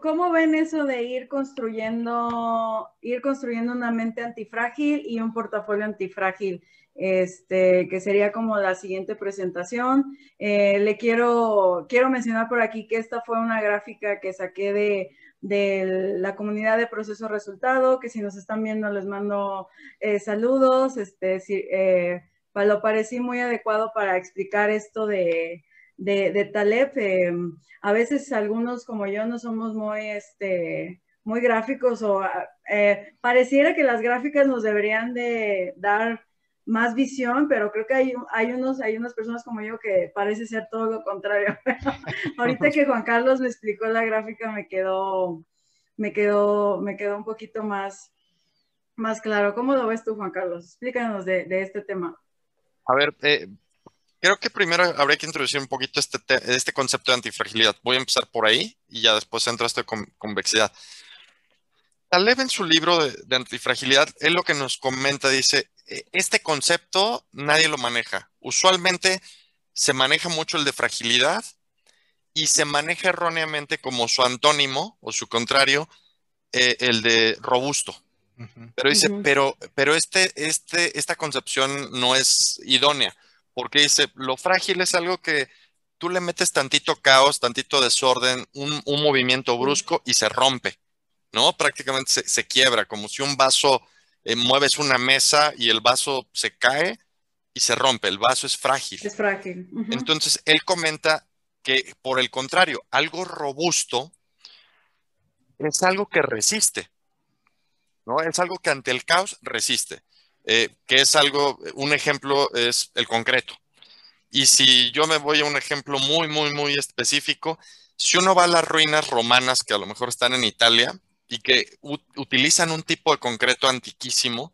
¿cómo ven eso de ir construyendo, ir construyendo una mente antifrágil y un portafolio antifrágil? Este, que sería como la siguiente presentación. Eh, le quiero, quiero mencionar por aquí que esta fue una gráfica que saqué de, la comunidad de proceso resultado, que si nos están viendo les mando eh, saludos. Este, eh, lo parecí muy adecuado para explicar esto de, de, Taleb. Eh, a veces algunos como yo no somos muy, este, muy gráficos o eh, pareciera que las gráficas nos deberían de dar más visión, pero creo que hay, hay, unos, hay unas personas como yo que parece ser todo lo contrario. Ahorita que Juan Carlos me explicó la gráfica me quedó, me quedó, me quedó un poquito más, más claro. ¿Cómo lo ves tú, Juan Carlos? Explícanos de, de este tema. A ver, eh, creo que primero habría que introducir un poquito este, este concepto de antifragilidad. Voy a empezar por ahí y ya después entro a esto de convexidad. Taleb en su libro de, antifragilidad, él lo que nos comenta, dice, e, este concepto nadie lo maneja. Usualmente se maneja mucho el de fragilidad y se maneja erróneamente como su antónimo o su contrario, eh, el de robusto. Pero dice, pero, pero este, este, esta concepción no es idónea porque dice, lo frágil es algo que tú le metes tantito caos, tantito desorden, un, movimiento brusco y se rompe, ¿no? Prácticamente se, quiebra, como si un vaso, eh, mueves una mesa y el vaso se cae y se rompe, el vaso es frágil. Es frágil. Entonces, él comenta que, por el contrario, algo robusto es algo que resiste, ¿no? Es algo que ante el caos resiste. Eh, que es algo, un ejemplo es el concreto. Y si yo me voy a un ejemplo muy, muy, muy específico, si uno va a las ruinas romanas que a lo mejor están en Italia y que utilizan un tipo de concreto antiquísimo,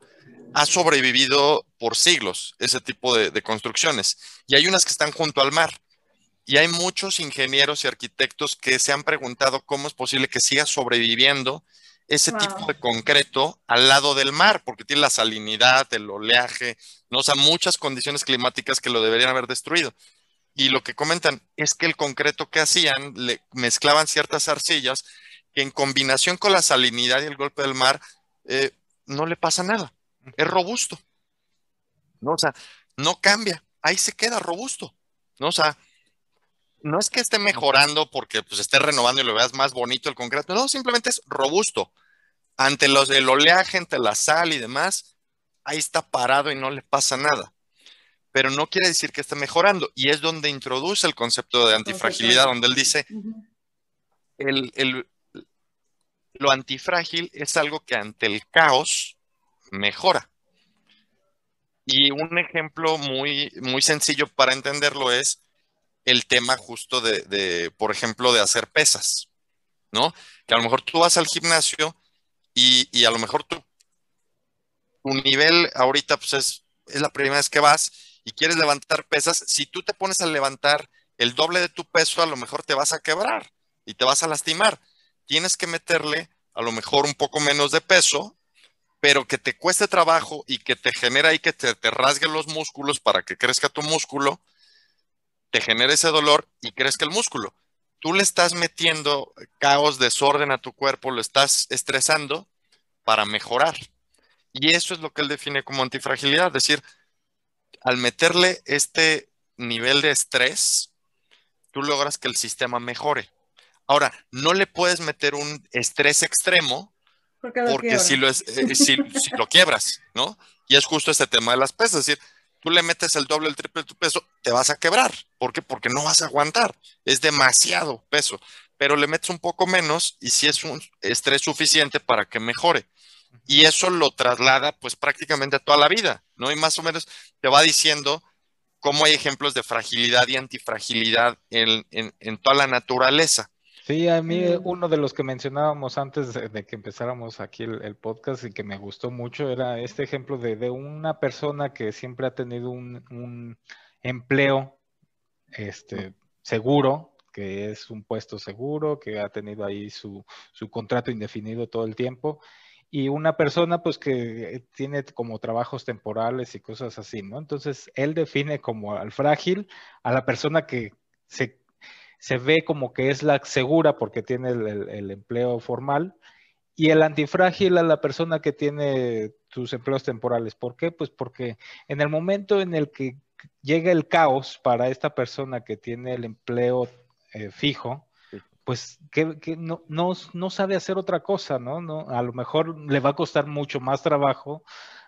ha sobrevivido por siglos ese tipo de, de, construcciones. Y hay unas que están junto al mar. Y hay muchos ingenieros y arquitectos que se han preguntado cómo es posible que siga sobreviviendo ese tipo de concreto al lado del mar, porque tiene la salinidad, el oleaje, ¿no? o sea, muchas condiciones climáticas que lo deberían haber destruido. Y lo que comentan es que el concreto que hacían, le mezclaban ciertas arcillas que en combinación con la salinidad y el golpe del mar, eh, no le pasa nada. Es robusto. ¿no? O sea, no cambia. Ahí se queda robusto. ¿no? O sea, no es que esté mejorando porque pues, esté renovando y lo veas más bonito el concreto, no, simplemente es robusto. Ante los del oleaje, ante la sal y demás, ahí está parado y no le pasa nada. Pero no quiere decir que esté mejorando. Y es donde introduce el concepto de antifragilidad, donde él dice, el, lo antifrágil es algo que ante el caos mejora. Y un ejemplo muy, muy sencillo para entenderlo es el tema justo de, por ejemplo, de hacer pesas, ¿no? Que a lo mejor tú vas al gimnasio y, a lo mejor tu, tu nivel ahorita pues es, es la primera vez que vas y quieres levantar pesas, si tú te pones a levantar el doble de tu peso, a lo mejor te vas a quebrar y te vas a lastimar. Tienes que meterle a lo mejor un poco menos de peso, pero que te cueste trabajo y que te genera ahí que te, te rasgue los músculos para que crezca tu músculo te genera ese dolor y crezca el músculo. Tú le estás metiendo caos, desorden a tu cuerpo, lo estás estresando para mejorar. Y eso es lo que él define como antifragilidad, es decir, al meterle este nivel de estrés, tú logras que el sistema mejore. Ahora, no le puedes meter un estrés extremo porque, si, lo eh, si, lo quiebras, ¿no? Y es justo este tema de las pesas, es decir, tú le metes el doble, el triple de tu peso, te vas a quebrar. ¿Por qué? Porque no vas a aguantar. Es demasiado peso. Pero le metes un poco menos y si es un estrés suficiente para que mejore. Y eso lo traslada pues prácticamente a toda la vida, ¿no? Y más o menos te va diciendo cómo hay ejemplos de fragilidad y antifragilidad en, en toda la naturaleza. Sí, a mí uno de los que mencionábamos antes de, que empezáramos aquí el, podcast y que me gustó mucho era este ejemplo de, una persona que siempre ha tenido un, empleo este, seguro, que es un puesto seguro, que ha tenido ahí su, su contrato indefinido todo el tiempo, y una persona pues que tiene como trabajos temporales y cosas así, ¿no? Entonces, él define como al frágil a la persona que se se ve como que es la segura porque tiene el, empleo formal y el antifrágil a la persona que tiene sus empleos temporales. ¿Por qué? Pues porque en el momento en el que llega el caos para esta persona que tiene el empleo eh, fijo, pues que, no, no, sabe hacer otra cosa, ¿no? ¿no? A lo mejor le va a costar mucho más trabajo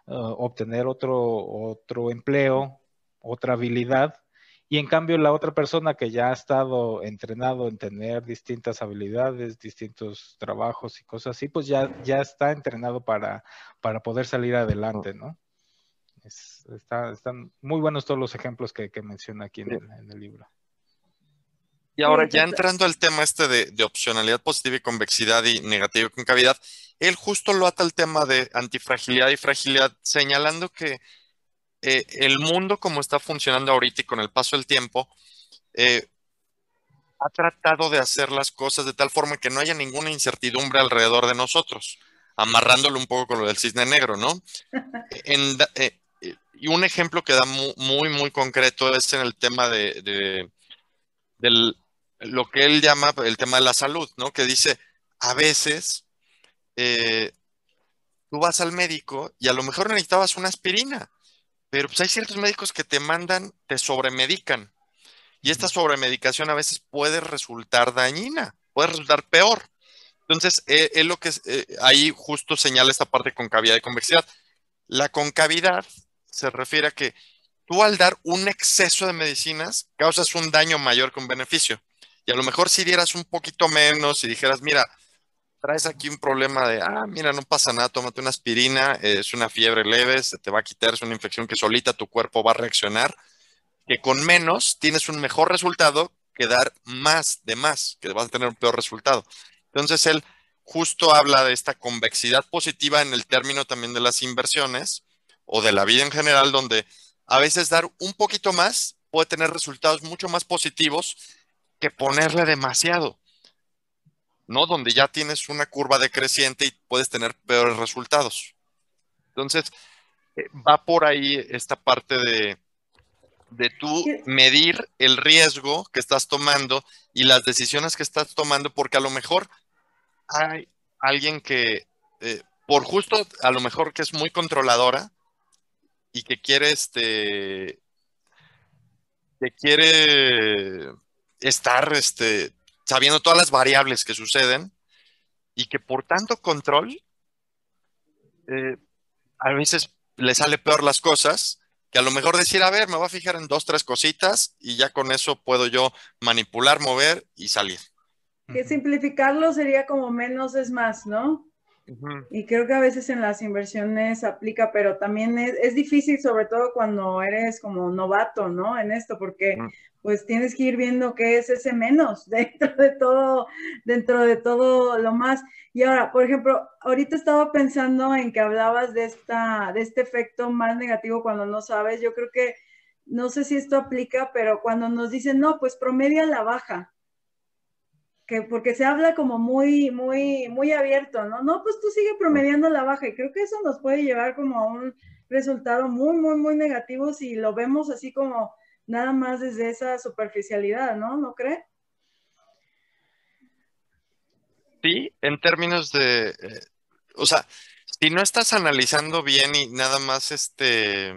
uh, obtener otro, otro empleo, otra habilidad, y en cambio la otra persona que ya ha estado entrenado en tener distintas habilidades, distintos trabajos y cosas así, pues ya, ya está entrenado para, para poder salir adelante, ¿no? están muy buenos todos los ejemplos que, menciona aquí en el, libro. Y ahora ya entrando al tema este de, opcionalidad positiva y convexidad y negativa y concavidad, él justo lo ata al tema de antifragilidad y fragilidad, señalando que eh, el mundo como está funcionando ahorita y con el paso del tiempo, eh, ha tratado de hacer las cosas de tal forma que no haya ninguna incertidumbre alrededor de nosotros, amarrándolo un poco con lo del cisne negro, ¿no? Eh, y un ejemplo que da muy, muy, concreto es en el tema de, lo que él llama el tema de la salud, ¿no? Que dice, a veces tú vas al médico y a lo mejor necesitabas una aspirina pero pues hay ciertos médicos que te mandan, te sobremedican. Y esta sobremedicación a veces puede resultar dañina, puede resultar peor. Entonces, es eh, lo que eh, ahí justo señala esta parte de concavidad y convexidad. La concavidad se refiere a que tú al dar un exceso de medicinas causas un daño mayor que un beneficio. Y a lo mejor si dieras un poquito menos y dijeras, mira, traes aquí un problema de, ah, mira, no pasa nada, tómate una aspirina, es una fiebre leve, se te va a quitar, es una infección que solita tu cuerpo va a reaccionar, que con menos tienes un mejor resultado que dar más de más, que vas a tener un peor resultado. Entonces él justo habla de esta convexidad positiva en el término también de las inversiones o de la vida en general, donde a veces dar un poquito más puede tener resultados mucho más positivos que ponerle demasiado. ¿No? Donde ya tienes una curva decreciente y puedes tener peores resultados. Entonces, eh, va por ahí esta parte de, de tú medir el riesgo que estás tomando y las decisiones que estás tomando, porque a lo mejor hay alguien que, eh, por justo, a lo mejor que es muy controladora y que quiere, este, que quiere estar, este, sabiendo todas las variables que suceden y que por tanto control, eh, a veces le sale peor las cosas que a lo mejor decir, a ver, me voy a fijar en dos, tres cositas y ya con eso puedo yo manipular, mover y salir. Que simplificarlo sería como menos es más, ¿no? Y creo que a veces en las inversiones aplica, pero también es, difícil, sobre todo cuando eres como novato, ¿no? En esto, porque pues tienes que ir viendo qué es ese menos dentro de todo, dentro de todo lo más. Y ahora, por ejemplo, ahorita estaba pensando en que hablabas de esta, de este efecto más negativo cuando no sabes. Yo creo que, no sé si esto aplica, pero cuando nos dicen, no, pues promedia la baja que porque se habla como muy, muy, muy abierto, ¿no? No, pues tú sigue promediando la baja y creo que eso nos puede llevar como a un resultado muy, muy, muy negativo si lo vemos así como nada más desde esa superficialidad, ¿no? ¿No cree? Sí, en términos de, eh, o sea, si no estás analizando bien y nada más este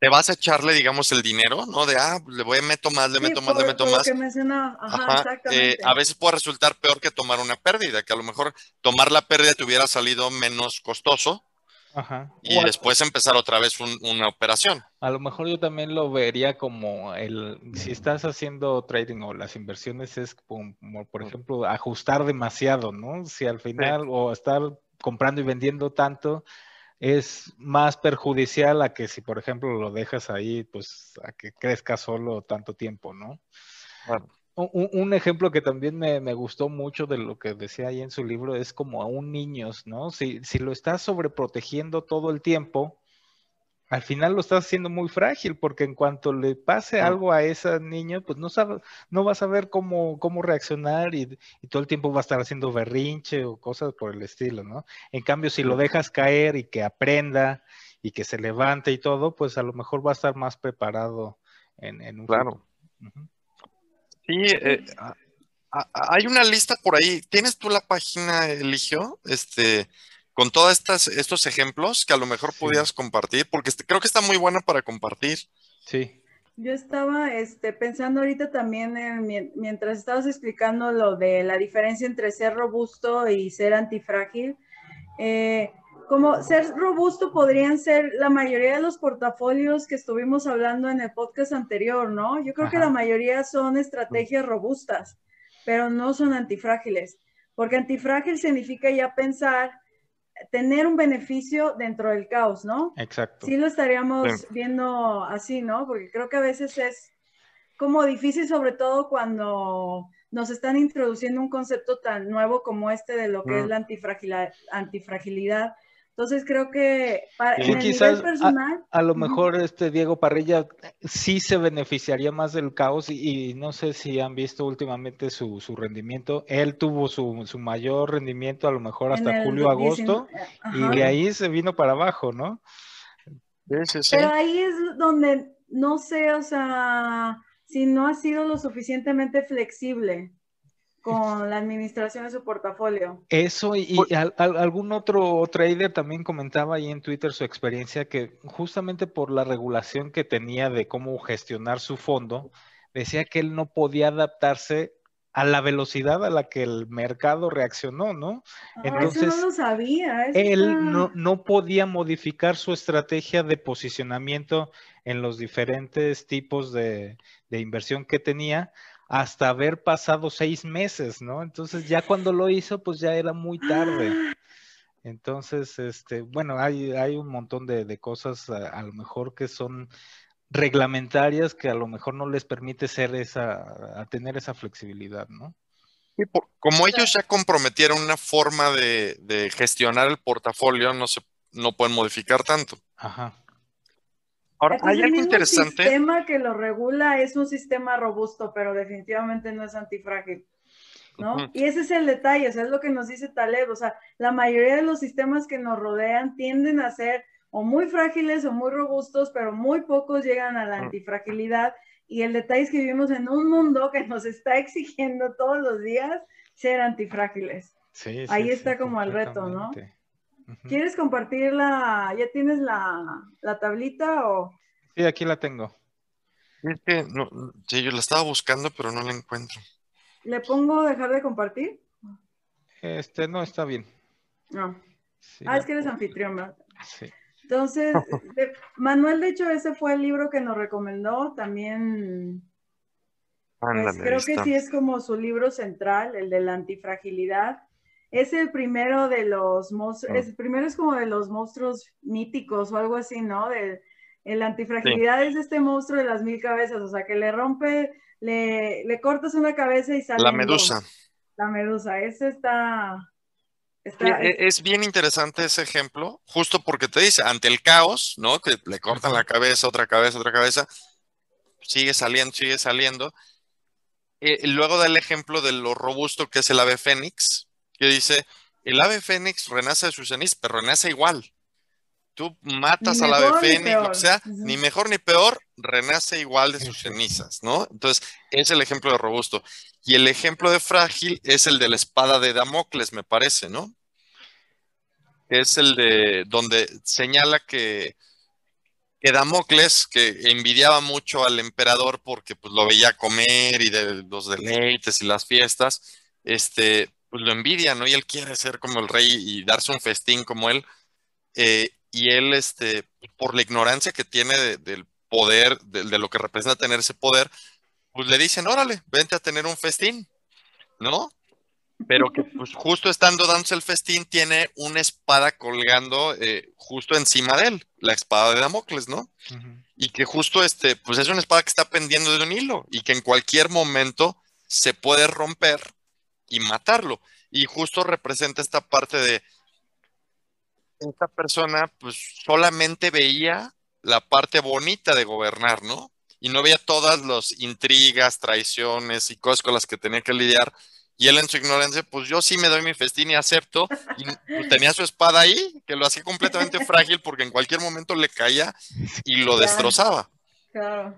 te vas a echarle, digamos, el dinero, ¿no? De, ah, le voy, meto más, le meto más, le meto más. Que mencionaba. Ajá, exactamente. Eh, a veces puede resultar peor que tomar una pérdida, que a lo mejor tomar la pérdida te hubiera salido menos costoso. Ajá. Y después empezar otra vez una operación. A lo mejor yo también lo vería como el, si estás haciendo trading o las inversiones es como, por ejemplo, ajustar demasiado, ¿no? Si al final o estar comprando y vendiendo tanto, es más perjudicial a que si, por ejemplo, lo dejas ahí, pues a que crezca solo tanto tiempo, ¿no? Un, ejemplo que también me, me, gustó mucho de lo que decía ahí en su libro es como a un niño, ¿no? Si, si lo estás sobreprotegiendo todo el tiempo, al final lo estás haciendo muy frágil, porque en cuanto le pase algo a ese niño, pues no sabe, no va a saber cómo, cómo reaccionar y, todo el tiempo va a estar haciendo berrinche o cosas por el estilo, ¿no? En cambio, si lo dejas caer y que aprenda y que se levante y todo, pues a lo mejor va a estar más preparado en, un Claro. Sí, eh, hay una lista por ahí. ¿Tienes tú la página, Eligio? Este, con todos estos ejemplos que a lo mejor pudieras compartir, porque este, creo que está muy buena para compartir. Sí. Yo estaba este, pensando ahorita también, mientras estabas explicando lo de la diferencia entre ser robusto y ser antifrágil, eh, como ser robusto podrían ser la mayoría de los portafolios que estuvimos hablando en el podcast anterior, ¿no? Yo creo que la mayoría son estrategias robustas, pero no son antifrágiles, porque antifrágil significa ya pensar tener un beneficio dentro del caos, ¿no? Exacto. Sí lo estaríamos viendo así, ¿no? Porque creo que a veces es como difícil, sobre todo cuando nos están introduciendo un concepto tan nuevo como este de lo que es la antifragilidad, antifragilidad entonces creo que para en el nivel personal. A, lo mejor este Diego Parrilla sí se beneficiaría más del caos y, no sé si han visto últimamente su, rendimiento. Él tuvo su, mayor rendimiento a lo mejor hasta julio, agosto y de ahí se vino para abajo, ¿no? Pero ahí es donde no sé, o sea, si no ha sido lo suficientemente flexible con la administración de su portafolio. Eso y, algún otro trader también comentaba ahí en Twitter su experiencia que justamente por la regulación que tenía de cómo gestionar su fondo, decía que él no podía adaptarse a la velocidad a la que el mercado reaccionó, ¿no? Ah, Entonces, eso no lo sabía. él no, no podía modificar su estrategia de posicionamiento en los diferentes tipos de, de inversión que tenía hasta haber pasado seis meses, ¿no? Entonces ya cuando lo hizo, pues ya era muy tarde. Entonces, este, bueno, hay, hay un montón de, cosas a, lo mejor que son reglamentarias que a lo mejor no les permite ser esa, a tener esa flexibilidad, ¿no? como ellos ya comprometieron una forma de, de gestionar el portafolio, no se, no pueden modificar tanto. Ajá. Ahora, hay algo interesante. El sistema que lo regula es un sistema robusto, pero definitivamente no es antifrágil. ¿no? Y ese es el detalle, o sea, es lo que nos dice Taleb, o sea, la mayoría de los sistemas que nos rodean tienden a ser o muy frágiles o muy robustos, pero muy pocos llegan a la antifragilidad. Y el detalle es que vivimos en un mundo que nos está exigiendo todos los días ser antifrágiles. Sí, Ahí está como el reto, ¿no? ¿Quieres compartirla? ¿Ya tienes la, tablita o...? Sí, aquí la tengo. Es que no, sí, yo la estaba buscando, pero no la encuentro. ¿Le pongo dejar de compartir? Este, no, está bien. No. ah, es que eres anfitrión, ¿verdad? Sí. Entonces, Manuel, de hecho, ese fue el libro que nos recomendó. También, pues, creo que sí es como su libro central, el de la antifragilidad es el primero de los monstruos, ah. el primero es como de los monstruos míticos o algo así, ¿no? De, el antifragilidad es este monstruo de las mil cabezas, o sea, que le rompe, le, le cortas una cabeza y sale. La medusa. La medusa, ese está... E, es, bien interesante ese ejemplo, justo porque te dice, ante el caos, ¿no? Que le cortan la cabeza, otra cabeza, otra cabeza, sigue saliendo, sigue saliendo. Eh, luego da el ejemplo de lo robusto que es el ave fénix, que dice, el ave fénix renace de sus cenizas, pero renace igual. Tú matas al ave fénix, o sea, ni mejor ni peor, renace igual de sus cenizas, ¿no? Entonces, es el ejemplo de robusto. Y el ejemplo de frágil es el de la espada de Damocles, me parece, ¿no? Es el de donde señala que, que Damocles, que envidiaba mucho al emperador porque pues, lo veía comer y de los deleites y las fiestas, este, pues lo envidia, ¿no? Y él quiere ser como el rey y darse un festín como él. Eh, y él, este, por la ignorancia que tiene del poder, de, lo que representa tener ese poder, pues le dicen, órale, vente a tener un festín, ¿no? Pero que pues justo estando dándose el festín, tiene una espada colgando eh, justo encima de él, la espada de Damocles, ¿no? Y que justo este, pues es una espada que está pendiendo de un hilo y que en cualquier momento se puede romper y matarlo. Y justo representa esta parte de esta persona pues solamente veía la parte bonita de gobernar, ¿no? Y no veía todas las intrigas, traiciones y cosas con las que tenía que lidiar. Y él en su ignorancia, pues yo sí me doy mi festín y acepto. Y pues, tenía su espada ahí, que lo hacía completamente frágil porque en cualquier momento le caía y lo destrozaba. Claro.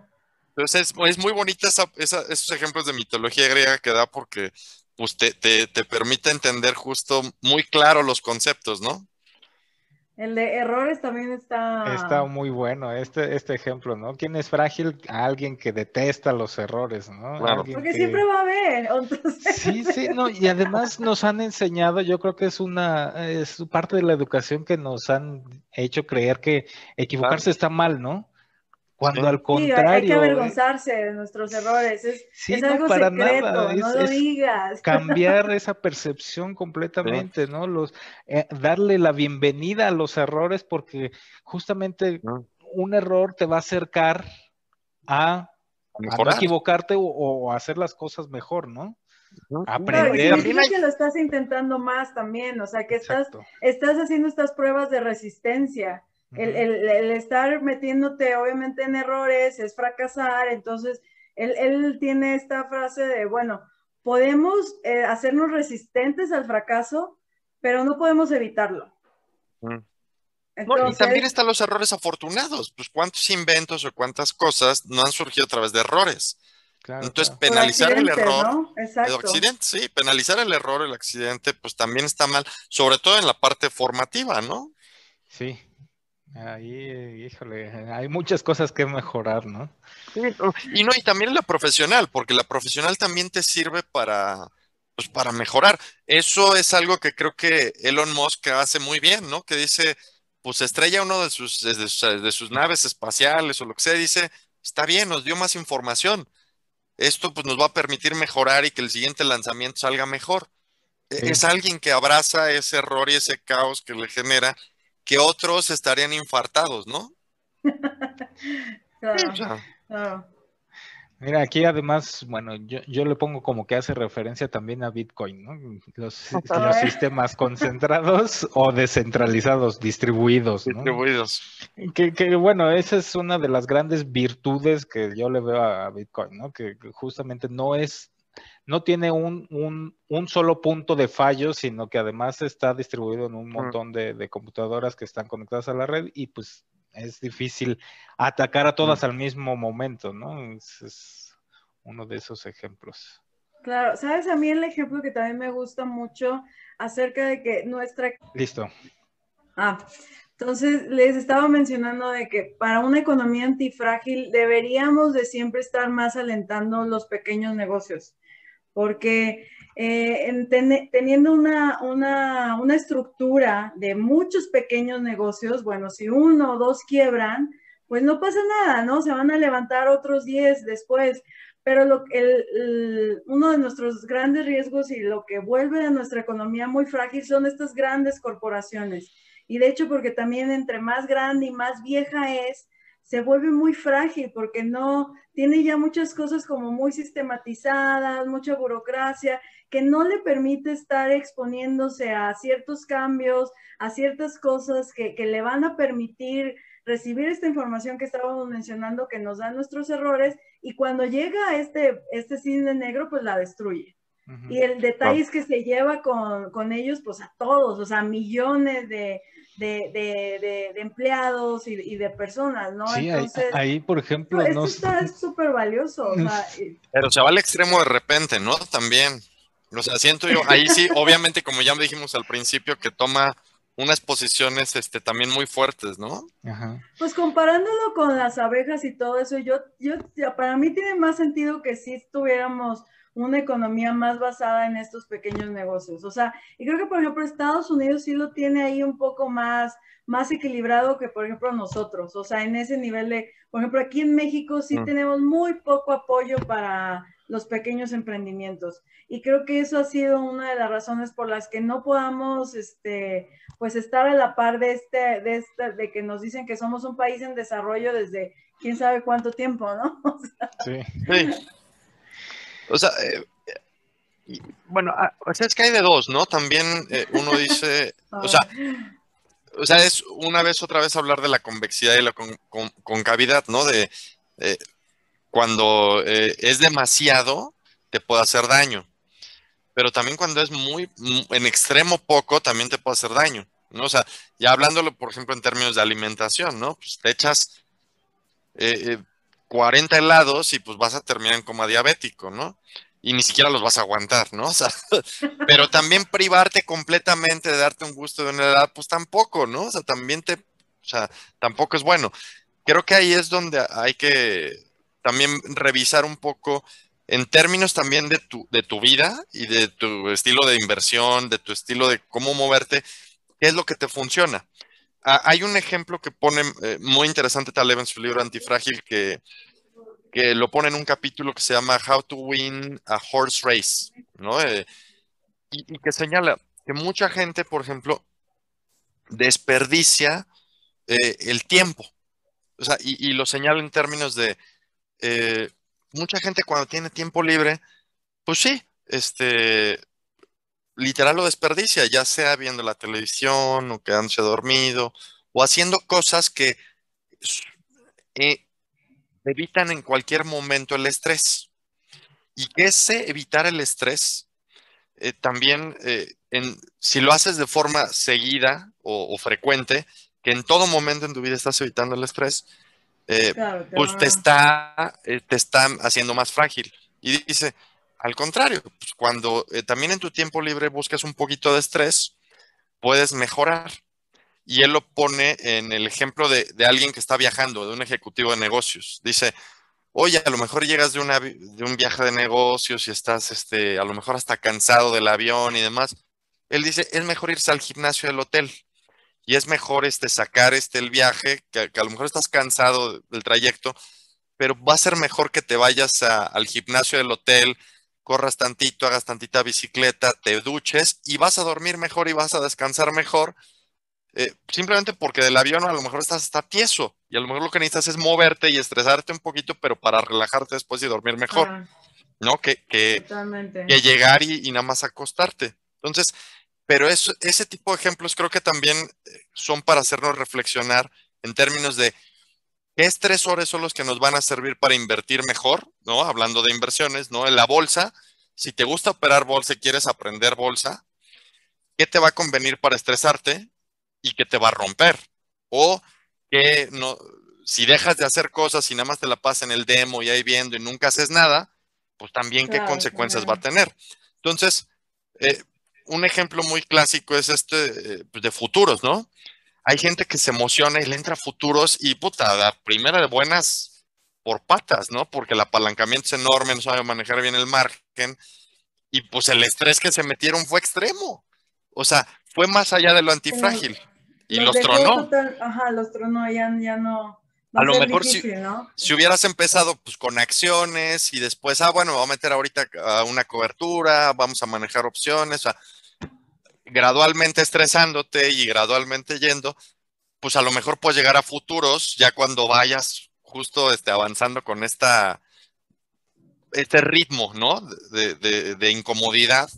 Entonces es, muy bonita esos ejemplos de mitología griega que da porque pues, te, te permite entender justo muy claro los conceptos, ¿no? El de errores también está... Está muy bueno este, este ejemplo, ¿no? ¿Quién es frágil? Alguien que detesta los errores, ¿no? Porque siempre va a haber. Sí, sí, no, y además nos han enseñado, yo creo que es una, es parte de la educación que nos han hecho creer que equivocarse está mal, ¿no? Cuando al contrario. hay que avergonzarse de nuestros errores. Es, algo para secreto, no lo digas. Cambiar esa percepción completamente, ¿no? Los, eh, darle la bienvenida a los errores, porque justamente un error te va a acercar a, no equivocarte o, hacer las cosas mejor, ¿no? Aprender. No, y que lo estás intentando más también, o sea, que estás, estás haciendo estas pruebas de resistencia el, estar metiéndote obviamente en errores es fracasar, entonces él, tiene esta frase de, bueno, podemos eh, hacernos resistentes al fracaso, pero no podemos evitarlo. y también están los errores afortunados, pues cuántos inventos o cuántas cosas no han surgido a través de errores. Entonces, penalizar el error, el accidente, sí, penalizar el error, el accidente, pues también está mal, sobre todo en la parte formativa, ¿no? Sí, Ahí, híjole, hay muchas cosas que mejorar, ¿no? y no, y también la profesional, porque la profesional también te sirve para, pues para mejorar. Eso es algo que creo que Elon Musk hace muy bien, ¿no? Que dice, pues estrella uno de sus, de sus, de sus naves espaciales o lo que sea, dice, está bien, nos dio más información. Esto pues nos va a permitir mejorar y que el siguiente lanzamiento salga mejor. Es alguien que abraza ese error y ese caos que le genera que otros estarían infartados, ¿no? Mira, aquí además, bueno, yo, le pongo como que hace referencia también a Bitcoin, ¿no? Los, sistemas concentrados o descentralizados, distribuidos. ¿no? Distribuidos. Que, que, bueno, esa es una de las grandes virtudes que yo le veo a Bitcoin, ¿no? Que justamente no es no tiene un, un, solo punto de fallo, sino que además está distribuido en un montón de, computadoras que están conectadas a la red y pues es difícil atacar a todas al mismo momento, ¿no? Es, uno de esos ejemplos. Claro, sabes, a mí el ejemplo que también me gusta mucho acerca de que nuestra... Listo. Ah, entonces les estaba mencionando de que para una economía antifrágil deberíamos de siempre estar más alentando los pequeños negocios porque eh, teniendo una, una, estructura de muchos pequeños negocios, bueno, si uno o dos quiebran, pues no pasa nada, ¿no? Se van a levantar otros 10 después. Pero lo, el, uno de nuestros grandes riesgos y lo que vuelve a nuestra economía muy frágil son estas grandes corporaciones. Y de hecho, porque también entre más grande y más vieja es, se vuelve muy frágil porque no tiene ya muchas cosas como muy sistematizadas, mucha burocracia, que no le permite estar exponiéndose a ciertos cambios, a ciertas cosas que, le van a permitir recibir esta información que estábamos mencionando que nos dan nuestros errores y cuando llega este, este cine negro, pues la destruye. Y el detalle es que se lleva con, con, ellos, pues a todos, o sea, millones de, de, empleados y, de personas, ¿no? Sí, ahí, por ejemplo... Esto está súper valioso. Pero se va al extremo de repente, ¿no? También. O sea, siento yo, ahí sí, obviamente, como ya dijimos al principio, que toma unas posiciones este, también muy fuertes, ¿no? Pues comparándolo con las abejas y todo eso, yo, yo, para mí tiene más sentido que si estuviéramos una economía más basada en estos pequeños negocios. O sea, y creo que, por ejemplo, Estados Unidos sí lo tiene ahí un poco más, más equilibrado que, por ejemplo, nosotros. O sea, en ese nivel de, por ejemplo, aquí en México sí mm. tenemos muy poco apoyo para los pequeños emprendimientos. Y creo que eso ha sido una de las razones por las que no podamos, este, pues, estar a la par de este, de este, de que nos dicen que somos un país en desarrollo desde quién sabe cuánto tiempo, ¿no? sí. sí. O sea, eh, bueno, ah, o sea, es que hay de dos, ¿no? También eh, uno dice, o sea, o sea, es una vez otra vez hablar de la convexidad y la concavidad, ¿no? De cuando eh, es demasiado, te puede hacer daño. Pero también cuando es muy, en extremo poco, también te puede hacer daño, ¿no? O sea, ya hablándolo, por ejemplo, en términos de alimentación, ¿no? Pues te echas 40 helados y pues vas a terminar en coma diabético, ¿no? Y ni siquiera los vas a aguantar, ¿no? O sea, pero también privarte completamente de darte un gusto de una helado, pues tampoco, ¿no? O sea, también te, o sea, tampoco es bueno. Creo que ahí es donde hay que también revisar un poco en términos también de tu, de tu vida y de tu estilo de inversión, de tu estilo de cómo moverte, qué es lo que te funciona. Ah, hay un ejemplo que pone eh, muy interesante Taleb en su libro Antifrágil que, que lo pone en un capítulo que se llama How to Win a Horse Race, ¿no? Eh, y, que señala que mucha gente, por ejemplo, desperdicia eh, el tiempo. O sea, y, y, lo señala en términos de mucha gente cuando tiene tiempo libre, pues sí, este, literal lo desperdicia, ya sea viendo la televisión o quedándose dormido o haciendo cosas que eh, evitan en cualquier momento el estrés. Y ese evitar el estrés, eh, también eh, en, si lo haces de forma seguida o, frecuente, que en todo momento en tu vida estás evitando el estrés, pues te está, te está haciendo más frágil. Y dice, al contrario, pues cuando eh, también en tu tiempo libre buscas un poquito de estrés, puedes mejorar. Y él lo pone en el ejemplo de, alguien que está viajando, de un ejecutivo de negocios. Dice, oye, a lo mejor llegas de, una, de un viaje de negocios y estás, este, a lo mejor hasta cansado del avión y demás. Él dice, es mejor irse al gimnasio del hotel y es mejor este, sacar este, el viaje, que, a lo mejor estás cansado del trayecto, pero va a ser mejor que te vayas al gimnasio del hotel, corras tantito, hagas tantita bicicleta, te duches y vas a dormir mejor y vas a descansar mejor. Eh, simplemente porque del avión a lo mejor estás hasta tieso y a lo mejor lo que necesitas es moverte y estresarte un poquito, pero para relajarte después y dormir mejor, ah. ¿no? Que, que, que llegar y, y, nada más acostarte. Entonces, pero eso, ese tipo de ejemplos creo que también eh, son para hacernos reflexionar en términos de ¿Qué estresores son los que nos van a servir para invertir mejor? ¿No? Hablando de inversiones, ¿no? En la bolsa, si te gusta operar bolsa y quieres aprender bolsa, ¿qué te va a convenir para estresarte y qué te va a romper? O que no, si dejas de hacer cosas y nada más te la pasas en el demo y ahí viendo y nunca haces nada, pues también qué consecuencias va a tener. Entonces, eh, un ejemplo muy clásico es este eh, pues de futuros, ¿no? Hay gente que se emociona y le entra futuros y puta, la primera de buenas por patas, ¿no? Porque el apalancamiento es enorme, no sabe manejar bien el margen y pues el estrés que se metieron fue extremo. O sea, fue más allá de lo antifrágil y los, tronó. ajá, los tronó, ya, no. A lo mejor si, si, hubieras empezado pues con acciones y después, ah, bueno, me voy a meter ahorita a una cobertura, vamos a manejar opciones, o sea, gradualmente estresándote y gradualmente yendo, pues a lo mejor puedes llegar a futuros ya cuando vayas justo este, avanzando con esta, este ritmo, ¿no? De, incomodidad.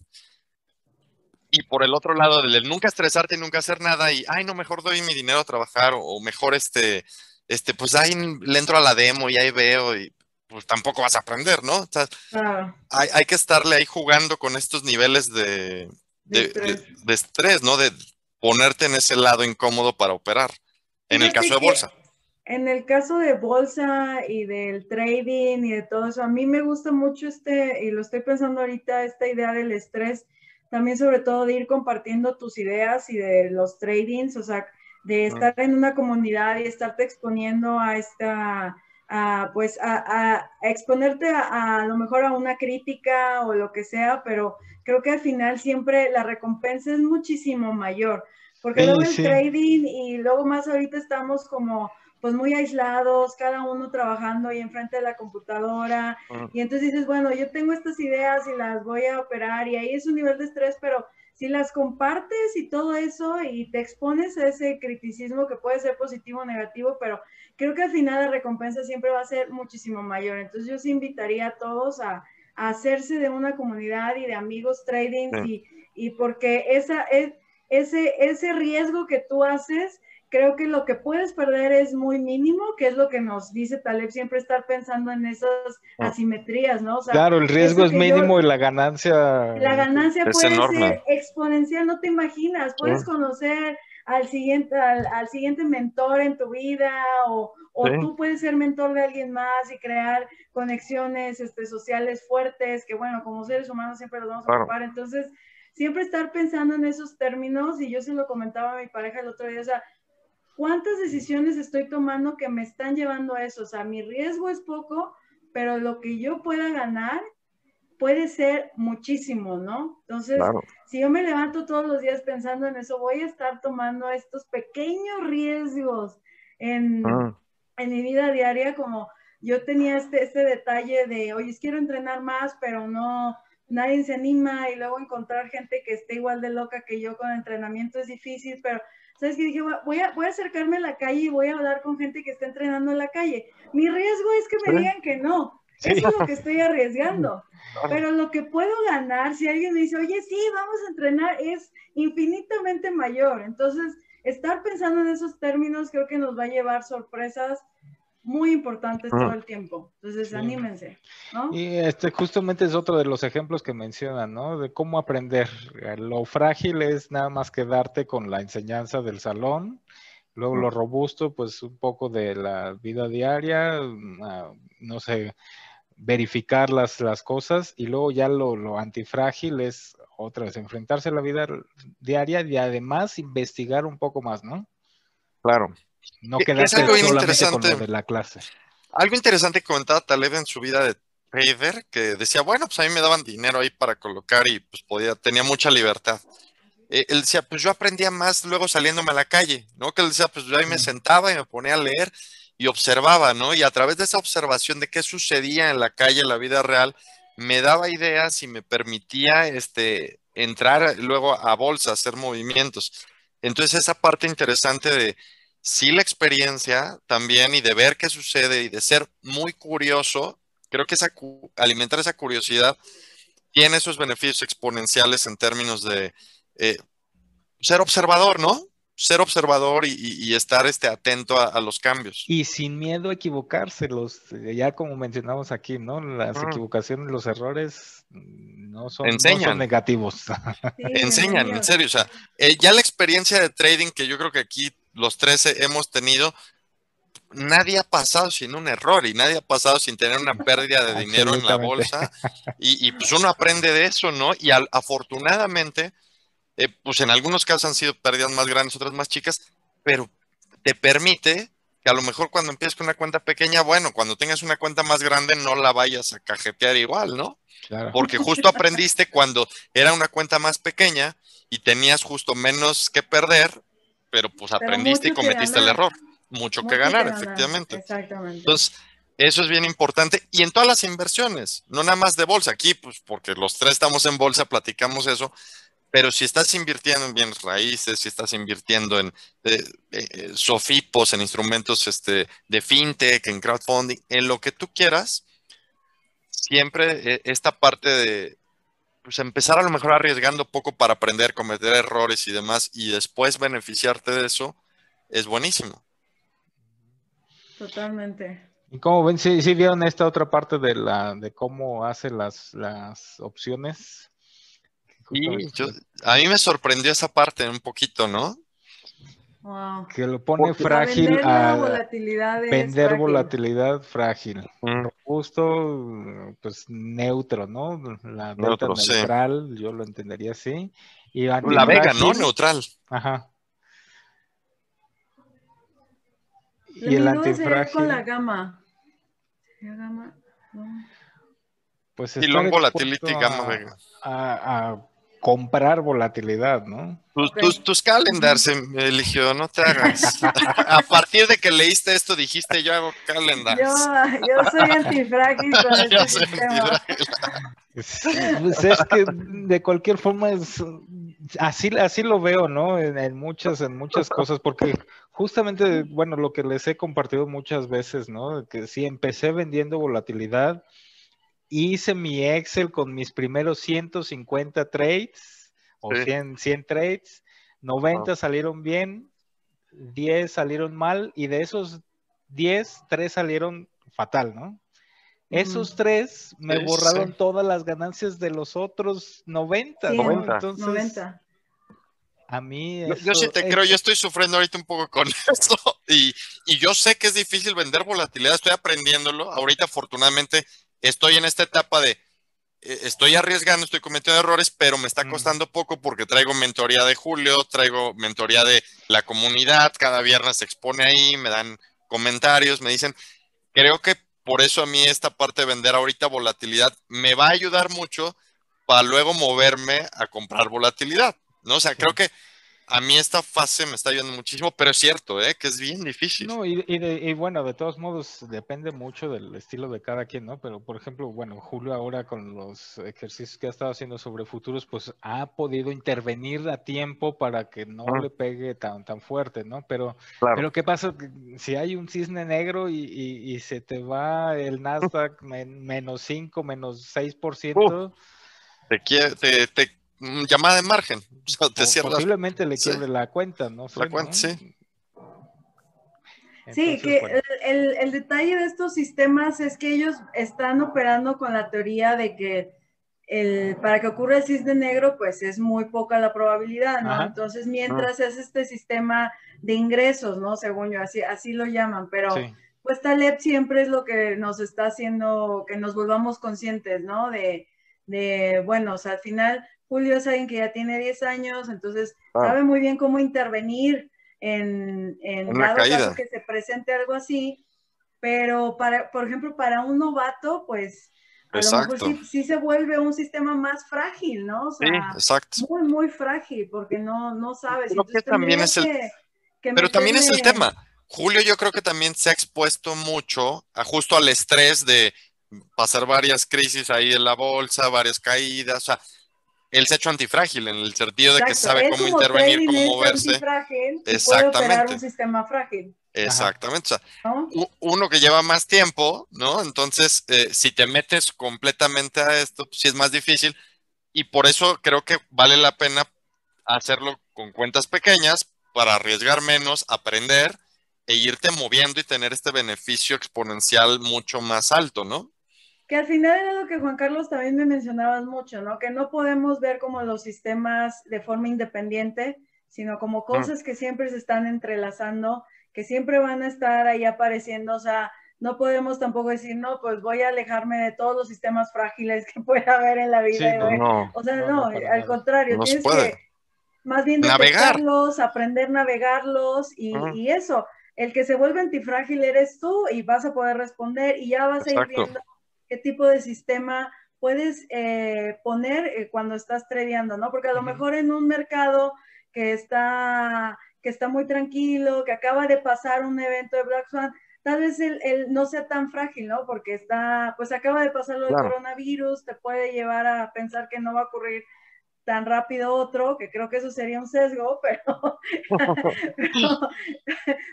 Y por el otro lado, del nunca estresarte y nunca hacer nada y, ay, no, mejor doy mi dinero a trabajar o, mejor este, este, pues ahí le entro a la demo y ahí veo y pues tampoco vas a aprender, ¿no? hay, hay, que estarle ahí jugando con estos niveles de, de, estrés. ¿no? De ponerte en ese lado incómodo para operar, en el caso de bolsa. En el caso de bolsa y del trading y de todo eso, a mí me gusta mucho este, y lo estoy pensando ahorita, esta idea del estrés, también sobre todo de ir compartiendo tus ideas y de los tradings, o sea, de estar en una comunidad y estarte exponiendo a esta, pues a, exponerte a, a, lo mejor a una crítica o lo que sea, pero creo que al final siempre la recompensa es muchísimo mayor, porque luego el trading y luego más ahorita estamos como pues muy aislados, cada uno trabajando ahí enfrente de la computadora, y entonces dices, bueno, yo tengo estas ideas y las voy a operar, y ahí es un nivel de estrés, pero si las compartes y todo eso y te expones a ese criticismo que puede ser positivo o negativo, pero creo que al final la recompensa siempre va a ser muchísimo mayor. Entonces yo sí invitaría a todos a, hacerse de una comunidad y de amigos trading y, y, porque esa, es, ese, ese riesgo que tú haces, creo que lo que puedes perder es muy mínimo, que es lo que nos dice Taleb, siempre estar pensando en esas ah. asimetrías, ¿no? claro, el riesgo es mínimo y la ganancia... La ganancia puede ser exponencial, no te imaginas, puedes conocer al siguiente, al, siguiente mentor en tu vida o, o tú puedes ser mentor de alguien más y crear conexiones este, sociales fuertes que, bueno, como seres humanos siempre los vamos a ocupar. Entonces, siempre estar pensando en esos términos y yo se lo comentaba a mi pareja el otro día, o sea, ¿cuántas decisiones estoy tomando que me están llevando a eso? O sea, mi riesgo es poco, pero lo que yo pueda ganar puede ser muchísimo, ¿no? Entonces, si yo me levanto todos los días pensando en eso, voy a estar tomando estos pequeños riesgos en, ah. en mi vida diaria, como yo tenía este, este detalle de, oye, quiero entrenar más, pero no, nadie se anima y luego encontrar gente que esté igual de loca que yo con entrenamiento es difícil, pero ¿sabes qué? Dije, voy a, voy a acercarme a la calle y voy a hablar con gente que está entrenando en la calle. Mi riesgo es que me digan que no, eso es lo que estoy arriesgando. Pero lo que puedo ganar, si alguien me dice, oye, sí, vamos a entrenar, es infinitamente mayor. Entonces, estar pensando en esos términos creo que nos va a llevar sorpresas muy importantes todo el tiempo. Entonces, anímense, ¿no? Y este justamente es otro de los ejemplos que mencionan, ¿no? De cómo aprender. Lo frágil es nada más quedarte con la enseñanza del salón. Luego lo robusto, pues un poco de la vida diaria, ah, no sé, verificar las, las cosas y luego ya lo, lo antifrágil es otra vez enfrentarse a la vida diaria y además investigar un poco más, ¿no? Claro. No quedarse algo solamente con lo de la clase. Algo interesante que comentaba Taleb en su vida de trader, que decía, bueno, pues a mí me daban dinero ahí para colocar y pues podía, tenía mucha libertad. Eh, él decía, pues yo aprendía más luego saliéndome a la calle, ¿no? Que él decía, pues yo ahí me sentaba y me ponía a leer y observaba, ¿no? Y a través de esa observación de qué sucedía en la calle, en la vida real, me daba ideas y me permitía este, entrar luego a bolsa, hacer movimientos. Entonces, esa parte interesante de sí la experiencia también y de ver qué sucede y de ser muy curioso, creo que esa, alimentar esa curiosidad tiene esos beneficios exponenciales en términos de eh, ser observador, ¿no? ser observador y, estar este, atento a, los cambios. Y sin miedo a equivocarse, los, ya como mencionamos aquí, ¿no? Las equivocaciones, los errores no son, negativos. Enseñan, en serio. O sea, eh, ya la experiencia de trading que yo creo que aquí los 13 hemos tenido, nadie ha pasado sin un error y nadie ha pasado sin tener una pérdida de dinero en la bolsa. Y, pues uno aprende de eso, ¿no? Y afortunadamente eh, pues en algunos casos han sido pérdidas más grandes, otras más chicas, pero te permite que a lo mejor cuando empieces con una cuenta pequeña, bueno, cuando tengas una cuenta más grande no la vayas a cajetear igual, ¿no? Porque justo aprendiste cuando era una cuenta más pequeña y tenías justo menos que perder, pero pues aprendiste y cometiste el error. Mucho, que ganar, efectivamente. Exactamente. Entonces, eso es bien importante. Y en todas las inversiones, no nada más de bolsa. Aquí, pues porque los tres estamos en bolsa, platicamos eso, pero si estás invirtiendo en bienes raíces, si estás invirtiendo en eh, eh, sofipos, en instrumentos este, de fintech, en crowdfunding, en lo que tú quieras, siempre eh, esta parte de pues, empezar a lo mejor arriesgando poco para aprender, cometer errores y demás, y después beneficiarte de eso, es buenísimo. Totalmente. ¿Y cómo ven? ¿Sí, vieron esta otra parte de, la, de cómo hace las, las opciones? a mí me sorprendió esa parte un poquito, ¿no? Que lo pone frágil a vender volatilidad frágil. Mm. Justo, pues neutro, ¿no? La delta neutral, yo lo entendería así. Y la vega, ¿no? Neutral. Ajá. y el antifrágil. con la gama. La gama, Pues y long volatility, gamma vega. a comprar volatilidad, ¿no? Tus, tus, calendars eligió, no te hagas. a partir de que leíste esto dijiste yo hago calendars. Yo, yo soy antifrágil con este sistema. Pues es que de cualquier forma es así, así lo veo, ¿no? En, en, muchas, en muchas cosas, porque justamente, bueno, lo que les he compartido muchas veces, ¿no? Que si empecé vendiendo volatilidad, hice mi Excel con mis primeros 150 trades o 100, 100 trades, 90 salieron bien, 10 salieron mal y de esos 10, 3 salieron fatal, ¿no? Esos 3 me borraron todas las ganancias de los otros 90, ¿no? Entonces, 90. A mí. yo, sí te creo, yo estoy sufriendo ahorita un poco con eso y, y, yo sé que es difícil vender volatilidad, estoy aprendiéndolo. Ahorita, afortunadamente, estoy en esta etapa de eh, estoy arriesgando, estoy cometiendo errores, pero me está costando poco porque traigo mentoría de Julio, traigo mentoría de la comunidad, cada viernes se expone ahí, me dan comentarios, me dicen, creo que por eso a mí esta parte de vender ahorita volatilidad me va a ayudar mucho para luego moverme a comprar volatilidad, ¿no? O sea, creo que a mí esta fase me está ayudando muchísimo, pero es cierto, ¿eh? que es bien difícil. No, y, y, bueno, de todos modos depende mucho del estilo de cada quien, ¿no? Pero por ejemplo, bueno, Julio ahora con los ejercicios que ha estado haciendo sobre futuros, pues ha podido intervenir a tiempo para que no le pegue tan, tan fuerte, ¿no? Pero, pero ¿qué pasa si hay un cisne negro y, y se te va el Nasdaq menos 5, menos 6%? te, te, te Mm, llamada de margen. posiblemente le quiebre la cuenta, ¿no? la cuenta, sí. sí, que el, detalle de estos sistemas es que ellos están operando con la teoría de que el, para que ocurra el cisne negro, pues es muy poca la probabilidad, ¿no? Entonces, mientras es este sistema de ingresos, ¿no? Según yo, así, así lo llaman, pero pues Taleb siempre es lo que nos está haciendo que nos volvamos conscientes, ¿no? De, de bueno, o sea, al final Julio es alguien que ya tiene 10 años, entonces ah. sabe muy bien cómo intervenir en, en dado caso que se presente algo así, pero para, por ejemplo, para un novato, pues a lo mejor sí, se vuelve un sistema más frágil, ¿no? sí, exacto. Muy, muy frágil, porque no, no sabes. también es el... pero también es el tema. Julio yo creo que también se ha expuesto mucho a justo al estrés de pasar varias crisis ahí en la bolsa, varias caídas, o sea, él se ha hecho antifrágil en el sentido de que sabe cómo intervenir, cómo moverse. Exactamente. un sistema frágil. Exactamente. uno que lleva más tiempo, ¿no? Entonces, eh, si te metes completamente a esto, pues sí es más difícil. Y por eso creo que vale la pena hacerlo con cuentas pequeñas para arriesgar menos, aprender e irte moviendo y tener este beneficio exponencial mucho más alto, ¿no? Que al final era lo que Juan Carlos también me mencionabas mucho, ¿no? Que no podemos ver como los sistemas de forma independiente, sino como mm. cosas que siempre se están entrelazando, que siempre van a estar ahí apareciendo, o sea, no podemos tampoco decir, no, pues voy a alejarme de todos los sistemas frágiles que pueda haber en la vida. o sea, no, al contrario, tienes que más bien detectarlos, aprender a navegarlos y, y, eso. El que se vuelve antifrágil eres tú y vas a poder responder y ya vas a ir viendo qué tipo de sistema puedes eh, poner eh, cuando estás tradeando, ¿no? Porque a lo mejor en un mercado que está, que está muy tranquilo, que acaba de pasar un evento de Black Swan, tal vez el, no sea tan frágil, ¿no? Porque está, pues acaba de pasar lo del coronavirus, te puede llevar a pensar que no va a ocurrir tan rápido otro, que creo que eso sería un sesgo, pero,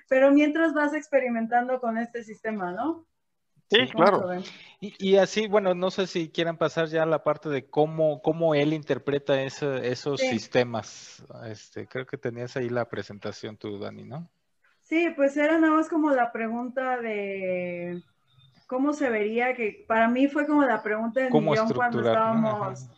pero mientras vas experimentando con este sistema, ¿no? Sí, claro. Y, así, bueno, no sé si quieran pasar ya a la parte de cómo, cómo él interpreta esos sistemas. Este, creo que tenías ahí la presentación tú, Dani, ¿no? Sí, pues era nada más como la pregunta de cómo se vería, que para mí fue como la pregunta del millón cuando estábamos...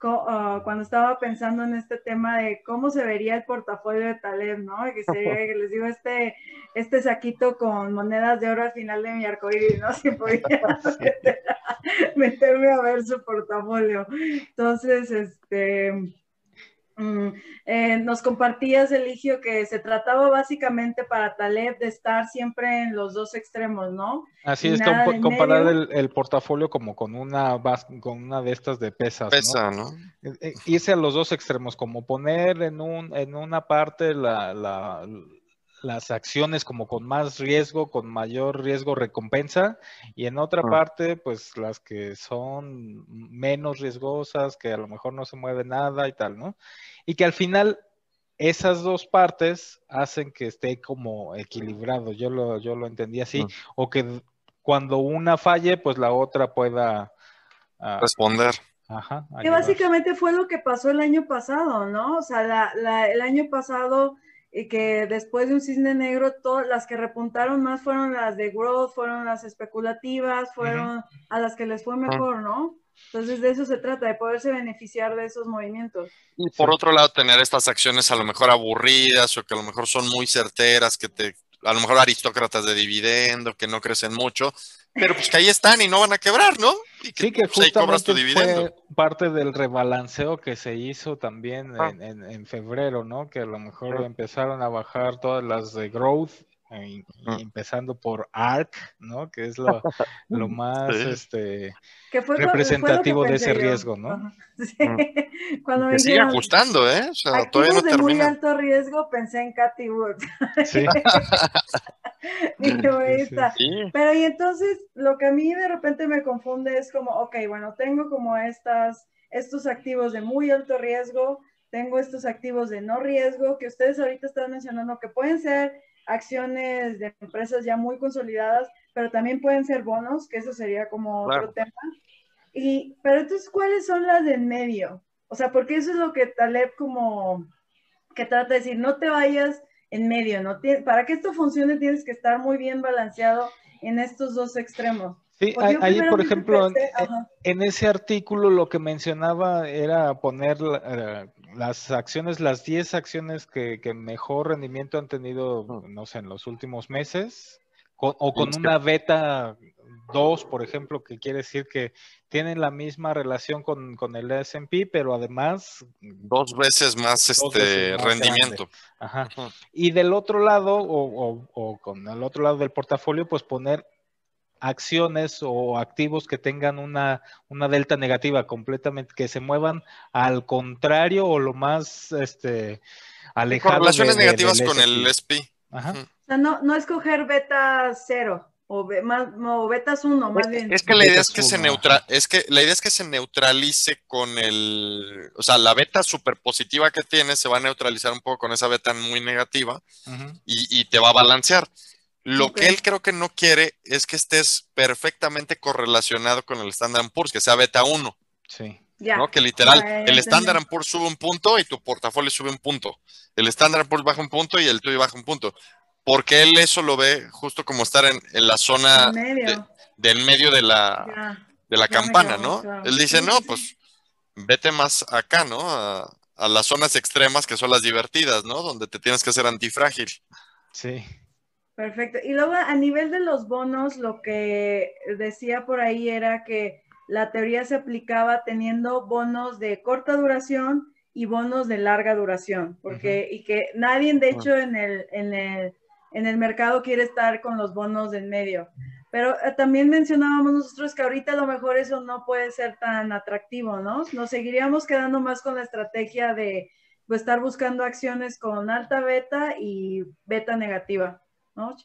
Ah, cuando estaba pensando en este tema de cómo se vería el portafolio de Taleb, ¿no? Que sería, que les digo, este, este saquito con monedas de oro al final de mi arcoíris, ¿no? Si podía meterme a ver su portafolio. Entonces, este, Mm, eh, nos compartías, Eligio, que se trataba básicamente para Taleb de estar siempre en los dos extremos, ¿no? Así es, comparar el, portafolio como con una, con una de estas de pesas. Pesa, ¿no? Eh, eh, irse a los dos extremos, como poner en, un, en una parte la, las acciones como con más riesgo, con mayor riesgo recompensa, y en otra ah. parte, pues las que son menos riesgosas, que a lo mejor no se mueve nada y tal, ¿no? Y que al final esas dos partes hacen que esté como equilibrado, yo lo, yo lo entendí así, ah. o que cuando una falle, pues la otra pueda ah, responder. Ajá, que básicamente fue lo que pasó el año pasado, ¿no? O sea, el año pasado y que después de un cisne negro, todas las que repuntaron más fueron las de growth, fueron las especulativas, fueron a las que les fue mejor, ¿no? Entonces de eso se trata, de poderse beneficiar de esos movimientos. Y por otro lado, tener estas acciones a lo mejor aburridas o que a lo mejor son muy certeras, que te, a lo mejor aristócratas de dividendo, que no crecen mucho, pero pues que ahí están y no van a quebrar, ¿no? Y sí, que pues, ahí cobras tu justamente dividendo. fue parte del rebalanceo que se hizo también Ah. en, en- en febrero, ¿no? Que a lo mejor Ah. empezaron a bajar todas las de growth, y- y Ah. empezando por ARK, ¿no? Que es lo, lo más, Sí. este, Que fue, lo- fue lo que Representativo de ese yo. riesgo, ¿no? Sí. Cuando me sigue dijeron ajustando, ¿eh? O sea, todavía activos no de muy termina. alto riesgo, pensé en Cathy Wood. sí. Sí. Pero y entonces lo que a mí de repente me confunde es como, ok, bueno, tengo como estas, estos activos de muy alto riesgo, tengo estos activos de no riesgo, que ustedes ahorita están mencionando que pueden ser acciones de empresas ya muy consolidadas, pero también pueden ser bonos, que eso sería como Claro. otro tema. Y, pero entonces, ¿cuáles son las de en medio? O sea, porque eso es lo que Taleb como que trata de decir, no te vayas en medio, ¿no? Tien- para que esto funcione tienes que estar muy bien balanceado en estos dos extremos. Sí, Porque ahí, por ejemplo, en- pensé, ajá, en ese artículo lo que mencionaba era poner eh, las acciones, las 10 acciones que, que mejor rendimiento han tenido, no sé, en los últimos meses, con- o con una beta 2, por ejemplo, que quiere decir que tienen la misma relación con, con el S&P, pero además, Dos veces más Dos este veces más rendimiento. ajá. Y del otro lado, o, o- o con el otro lado del portafolio, pues poner acciones o activos que tengan una, una delta negativa completamente, que se muevan al contrario o lo más este, alejado. de- Correlaciones de- negativas del con el S&P. Ajá. O sea, no, no escoger beta cero o, be- más, betas uno, más bien. Es que la idea es que se neutra, es que la idea es que se neutralice con el, o sea, la beta super positiva que tienes se va a neutralizar un poco con esa beta muy negativa y, y te va a balancear. Lo que él creo que no quiere es que estés perfectamente correlacionado con el Standard Poor's, que sea beta 1, Sí. Que literal, ya el. Standard Poor's sube un punto y tu portafolio sube un punto. El Standard Poor's baja un punto y el tuyo baja un punto. Porque él eso lo ve justo como estar en, en la zona del medio de la, de la campana, ¿no? Él dice, no, pues vete más acá, ¿no? A, a las zonas extremas que son las divertidas, ¿no? Donde te tienes que hacer antifrágil. Sí. Perfecto. Y luego a nivel de los bonos, lo que decía por ahí era que la teoría se aplicaba teniendo bonos de corta duración y bonos de larga duración, porque y que nadie de hecho en el, en el en el mercado quiere estar con los bonos en medio. Pero eh, también mencionábamos nosotros que ahorita a lo mejor eso no puede ser tan atractivo, ¿no? Nos seguiríamos quedando más con la estrategia de pues, estar buscando acciones con alta beta y beta negativa, ¿no?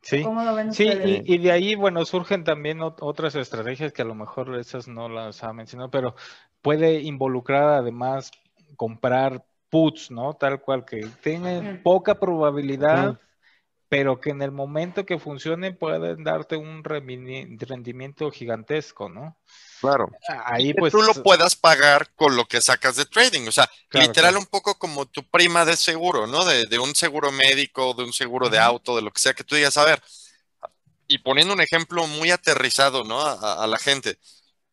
Sí. ¿Cómo lo ven Sí, ustedes? y, y de ahí, bueno, surgen también ot- otras estrategias que a lo mejor esas no las ha mencionado, pero puede involucrar además comprar puts, ¿no? Tal cual, que tienen Ujú. poca probabilidad, pero que en el momento que funcionen pueden darte un rendimiento gigantesco, ¿no? Claro. Ahí pues... tú lo puedas pagar con lo que sacas de trading. O sea, Claro, literal claro. un poco como tu prima de seguro, ¿no? De, de un seguro médico, de un seguro de auto, de lo que sea que tú digas, a ver, y poniendo un ejemplo muy aterrizado, ¿no? A, la gente.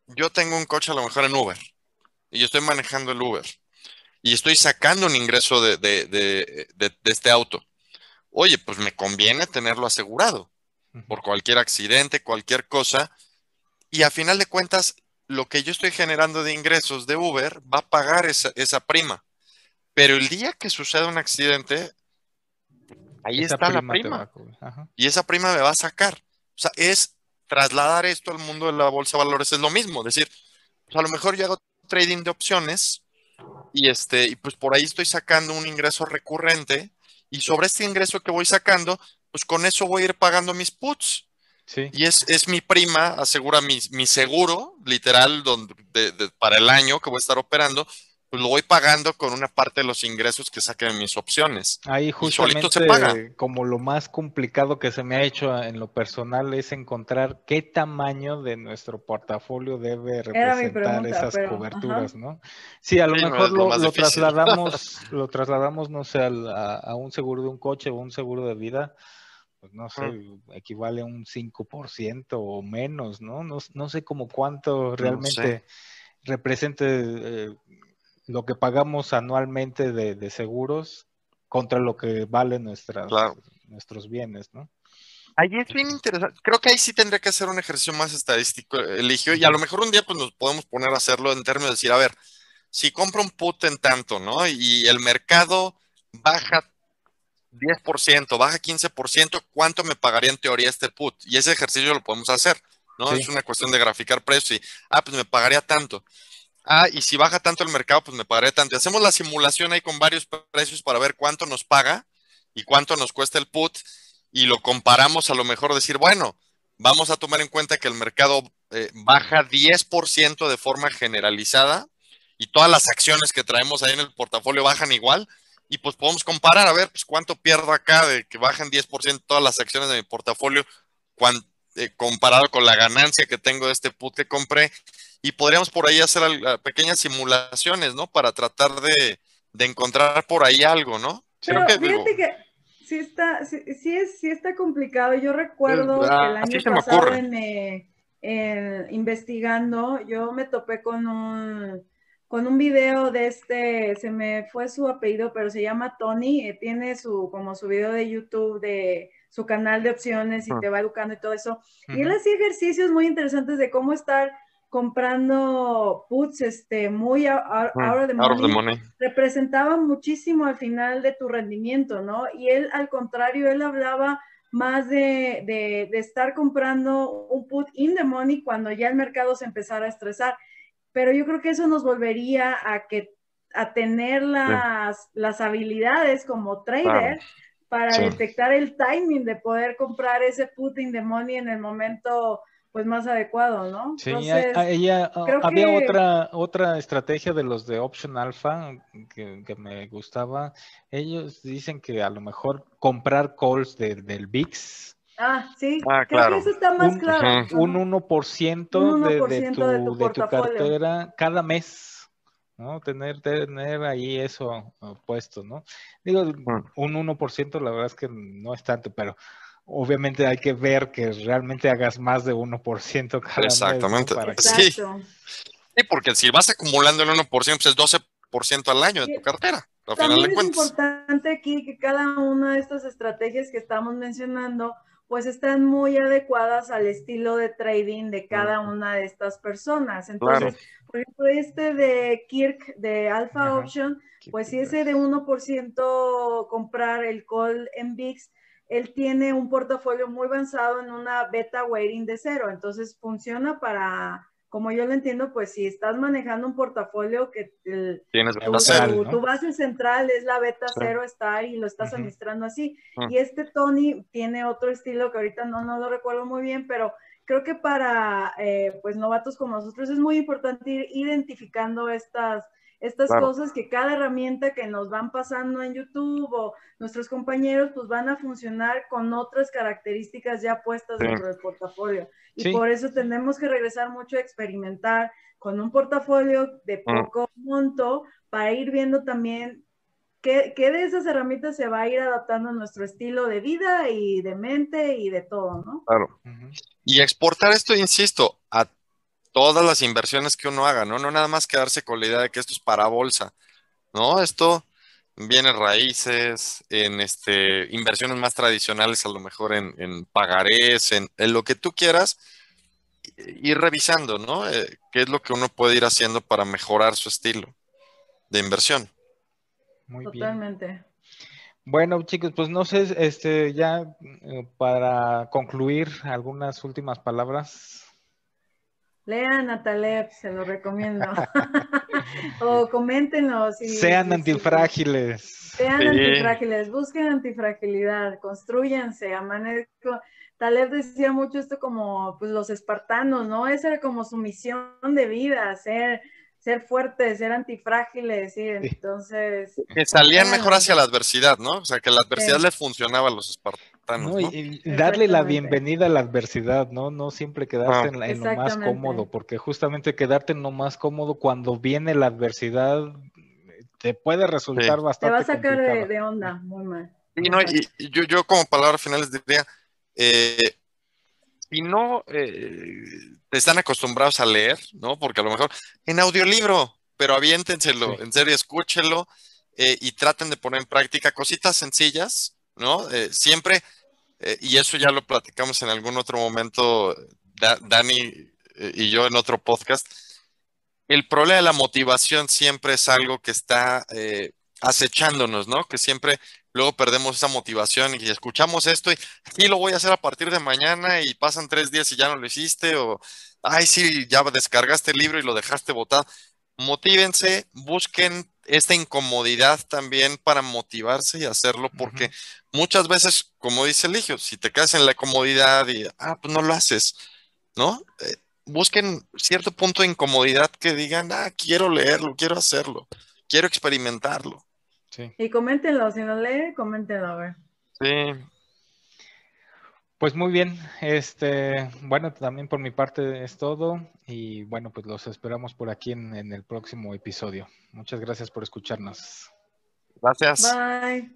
Yo tengo un coche a lo mejor en Uber y yo estoy manejando el Uber y estoy sacando un ingreso de, de- de- de- de este auto. Oye, pues me conviene tenerlo asegurado por cualquier accidente, cualquier cosa. Y a final de cuentas, lo que yo estoy generando de ingresos de Uber va a pagar esa, esa prima. Pero el día que suceda un accidente, ahí Esa está la prima a. Y esa prima me va a sacar. O sea, es trasladar esto al mundo de la bolsa de valores, es lo mismo. decir, pues a lo mejor yo hago trading de opciones y, este, y pues por ahí estoy sacando un ingreso recurrente y sobre este ingreso que voy sacando, pues con eso voy a ir pagando mis puts. Sí. Y es, es mi prima, asegura mi, mi seguro, literal, donde, de- de- para el año que voy a estar operando, pues lo voy pagando con una parte de los ingresos que saquen en mis opciones. Ahí solito se justamente paga. como lo más complicado que se me ha hecho en lo personal es encontrar qué tamaño de nuestro portafolio debe representar pregunta, esas pero, coberturas, ajá. ¿no? Sí, a lo Sí, mejor lo lo, trasladamos, lo trasladamos, no sé, al- a, a un seguro de un coche o un seguro de vida, pues no sé, equivale a un 5% o menos, ¿no? ¿no? No sé como cuánto realmente represente eh, lo que pagamos anualmente de, seguros contra lo que valen nuestras, nuestros bienes, ¿no? Ahí es bien interesante. Creo que ahí sí tendría que hacer un ejercicio más estadístico, Eligio, y a lo mejor un día pues nos podemos poner a hacerlo en términos de decir, a ver, si compro un put en tanto, ¿no? Y el mercado baja 10%, baja 15%, ¿cuánto me pagaría en teoría este put? Y ese ejercicio lo podemos hacer, ¿no? Es una cuestión de graficar precio y, ah, pues me pagaría tanto. Ah, y si baja tanto el mercado, pues me pagaría tanto. Y hacemos la simulación ahí con varios precios para ver cuánto nos paga y cuánto nos cuesta el put y lo comparamos a lo mejor decir, bueno, vamos a tomar en cuenta que el mercado eh, baja 10% de forma generalizada y todas las acciones que traemos ahí en el portafolio bajan igual y pues podemos comparar a ver pues cuánto pierdo acá de que bajen 10% todas las acciones de mi portafolio eh, comparado con la ganancia que tengo de este put que compré y podríamos por ahí hacer pequeñas simulaciones, ¿no? Para tratar de, encontrar por ahí algo, ¿no? Pero fíjate que sí está, sí, es, sí está complicado. Yo recuerdo que el año pasado en, investigando, yo me topé con un con un video de este, se me fue su apellido, pero se llama Tony, eh, tiene su, como su video de YouTube de su canal de opciones y te va educando y todo eso. Y él hacía ejercicios muy interesantes de cómo estar comprando puts este, muy out, of, the money, representaba muchísimo al final de tu rendimiento, ¿no? Y él, al contrario, él hablaba más de, de, de, estar comprando un put in the money cuando ya el mercado se empezara a estresar pero yo creo que eso nos volvería a que a tener las, las habilidades como trader para detectar el timing de poder comprar ese putting de money en el momento pues más adecuado, ¿no? Sí, ella, había otra, otra estrategia de los de Option Alpha que, me gustaba. Ellos dicen que a lo mejor comprar calls del VIX Ah, sí. Ah, Creo que eso está más un, claro. Un 1%, de, de, tu, de, tu, cartera cada mes, ¿no? Tener, tener ahí eso uh, puesto, ¿no? Digo, un 1% la verdad es que no es tanto, pero obviamente hay que ver que realmente hagas más de 1% cada Exactamente. mes. Exactamente. Sí. sí, porque si vas acumulando el 1%, pues es 12% al año de tu cartera. También es importante aquí que cada una de estas estrategias que estamos mencionando pues están muy adecuadas al estilo de trading de cada una de estas personas. Entonces, por ejemplo, este de Kirk de Alpha Option, pues si ese de 1% comprar el call en VIX, él tiene un portafolio muy avanzado en una beta weighting de cero. Entonces, funciona para como yo lo entiendo, pues si estás manejando un portafolio que Tienes tu, base central es la beta cero estar y lo estás administrando así. Y este Tony tiene otro estilo que ahorita no, no lo recuerdo muy bien, pero creo que para eh, pues novatos como nosotros es muy importante ir identificando estas estas cosas que cada herramienta que nos van pasando en YouTube o nuestros compañeros, pues van a funcionar con otras características ya puestas dentro del portafolio. Y por eso tenemos que regresar mucho a experimentar con un portafolio de mm. poco monto para ir viendo también qué, qué, de esas herramientas se va a ir adaptando a nuestro estilo de vida y de mente y de todo, ¿no? Claro. Y exportar esto, insisto, a todas las inversiones que uno haga, ¿no? No nada más quedarse con la idea de que esto es para bolsa, ¿no? Esto viene raíces, en este, inversiones más tradicionales, a lo mejor en, pagarés, en, lo que tú quieras, ir revisando, ¿no? Eh, ¿Qué es lo que uno puede ir haciendo para mejorar su estilo de inversión? Muy Totalmente. Bueno, chicos, pues no sé, este, ya eh, para concluir, algunas últimas palabras. Lean a Taleb, se lo recomiendo. o coméntenos. Sean antifrágiles. Sean antifrágiles, busquen antifragilidad, construyanse, amanezco. Taleb decía mucho esto como pues los espartanos, ¿no? Esa era como su misión de vida, ser ser fuertes, ser antifrágiles, sí, entonces... Que salían mejor hacia la adversidad, ¿no? O sea, que la adversidad les funcionaba a los espartanos, ¿no? Y, darle la bienvenida a la adversidad, ¿no? No siempre quedarse ah. en, lo más cómodo, porque justamente quedarte en lo más cómodo cuando viene la adversidad te puede resultar bastante Te va a sacar de, onda, muy mal. Y, no, y, yo, yo como palabras finales diría, eh, si no eh, están acostumbrados a leer, ¿no? Porque a lo mejor en audiolibro, pero aviéntenselo, en serio, escúchenlo eh, y traten de poner en práctica cositas sencillas, ¿no? Eh, siempre, y eso ya lo platicamos en algún otro momento, Dani y yo en otro podcast, el problema de la motivación siempre es algo que está acechándonos, ¿no? Que siempre luego perdemos esa motivación y escuchamos esto y aquí lo voy a hacer a partir de mañana y pasan tres días y ya no lo hiciste o, ay, sí, ya descargaste el libro y lo dejaste botado. Motívense, busquen esta incomodidad también para motivarse y hacerlo porque muchas veces, como dice Eligio, si te quedas en la comodidad y, ah, pues no lo haces, ¿no? Eh, busquen cierto punto de incomodidad que digan, ah, quiero leerlo, quiero hacerlo, quiero experimentarlo. Y coméntenlo, si no lee, coméntenlo, a ver. Sí. Pues muy bien, este, bueno, también por mi parte es todo y bueno, pues los esperamos por aquí en, en el próximo episodio. Muchas gracias por escucharnos. Gracias. Bye.